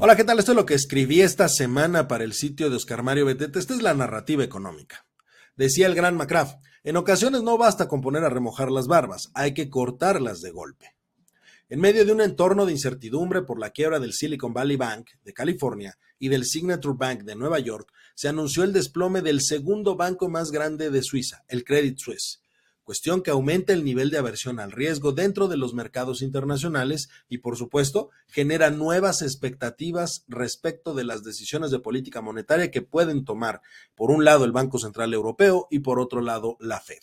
Hola, ¿qué tal? Esto es lo que escribí esta semana para el sitio de Oscar Mario Betete. Esta es la narrativa económica. Decía el gran McCraft, en ocasiones no basta con poner a remojar las barbas, hay que cortarlas de golpe. En medio de un entorno de incertidumbre por la quiebra del Silicon Valley Bank de California y del Signature Bank de Nueva York, se anunció el desplome del segundo banco más grande de Suiza, el Credit Suisse, cuestión que aumenta el nivel de aversión al riesgo dentro de los mercados internacionales y, por supuesto, genera nuevas expectativas respecto de las decisiones de política monetaria que pueden tomar, por un lado, el Banco Central Europeo y, por otro lado, la Fed.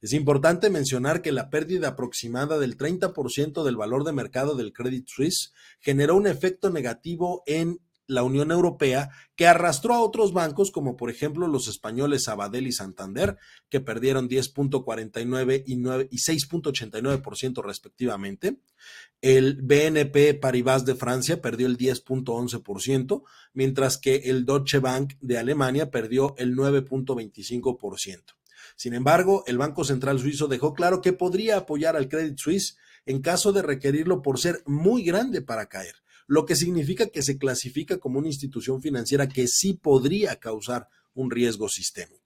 Es importante mencionar que la pérdida aproximada del 30% del valor de mercado del Credit Suisse generó un efecto negativo en la Unión Europea, que arrastró a otros bancos, como por ejemplo los españoles Sabadell y Santander, que perdieron 10.49 y, y 6.89% respectivamente. El BNP Paribas de Francia perdió el 10.11%, mientras que el Deutsche Bank de Alemania perdió el 9.25%. Sin embargo, el Banco Central Suizo dejó claro que podría apoyar al Credit Suisse en caso de requerirlo por ser muy grande para caer lo que significa que se clasifica como una institución financiera que sí podría causar un riesgo sistémico.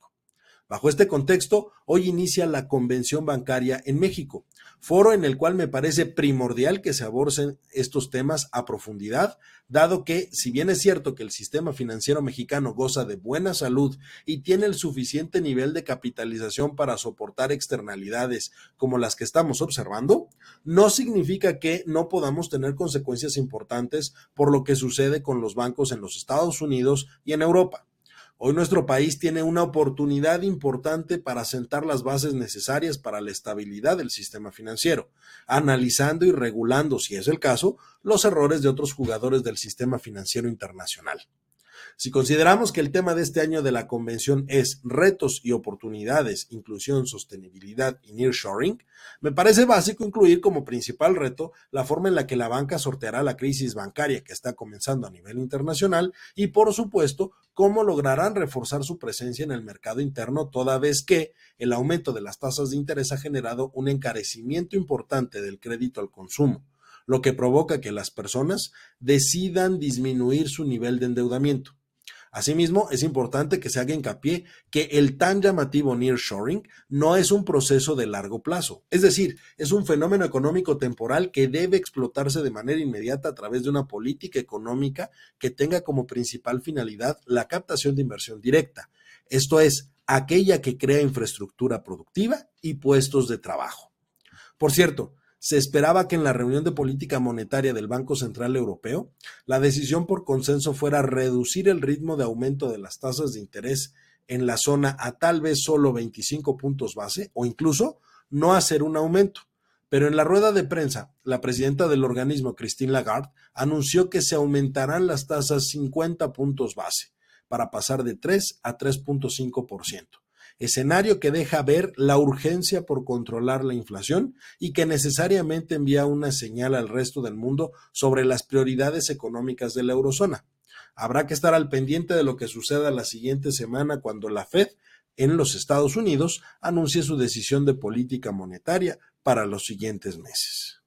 Bajo este contexto, hoy inicia la Convención Bancaria en México, foro en el cual me parece primordial que se aborden estos temas a profundidad, dado que, si bien es cierto que el sistema financiero mexicano goza de buena salud y tiene el suficiente nivel de capitalización para soportar externalidades como las que estamos observando, no significa que no podamos tener consecuencias importantes por lo que sucede con los bancos en los Estados Unidos y en Europa. Hoy nuestro país tiene una oportunidad importante para sentar las bases necesarias para la estabilidad del sistema financiero, analizando y regulando, si es el caso, los errores de otros jugadores del sistema financiero internacional. Si consideramos que el tema de este año de la convención es retos y oportunidades, inclusión, sostenibilidad y nearshoring, me parece básico incluir como principal reto la forma en la que la banca sorteará la crisis bancaria que está comenzando a nivel internacional y, por supuesto, cómo lograrán reforzar su presencia en el mercado interno toda vez que el aumento de las tasas de interés ha generado un encarecimiento importante del crédito al consumo lo que provoca que las personas decidan disminuir su nivel de endeudamiento. Asimismo, es importante que se haga hincapié que el tan llamativo nearshoring no es un proceso de largo plazo, es decir, es un fenómeno económico temporal que debe explotarse de manera inmediata a través de una política económica que tenga como principal finalidad la captación de inversión directa, esto es, aquella que crea infraestructura productiva y puestos de trabajo. Por cierto, se esperaba que en la reunión de política monetaria del Banco Central Europeo, la decisión por consenso fuera reducir el ritmo de aumento de las tasas de interés en la zona a tal vez solo 25 puntos base o incluso no hacer un aumento. Pero en la rueda de prensa, la presidenta del organismo, Christine Lagarde, anunció que se aumentarán las tasas 50 puntos base para pasar de 3 a 3.5% escenario que deja ver la urgencia por controlar la inflación y que necesariamente envía una señal al resto del mundo sobre las prioridades económicas de la eurozona. Habrá que estar al pendiente de lo que suceda la siguiente semana cuando la Fed en los Estados Unidos anuncie su decisión de política monetaria para los siguientes meses.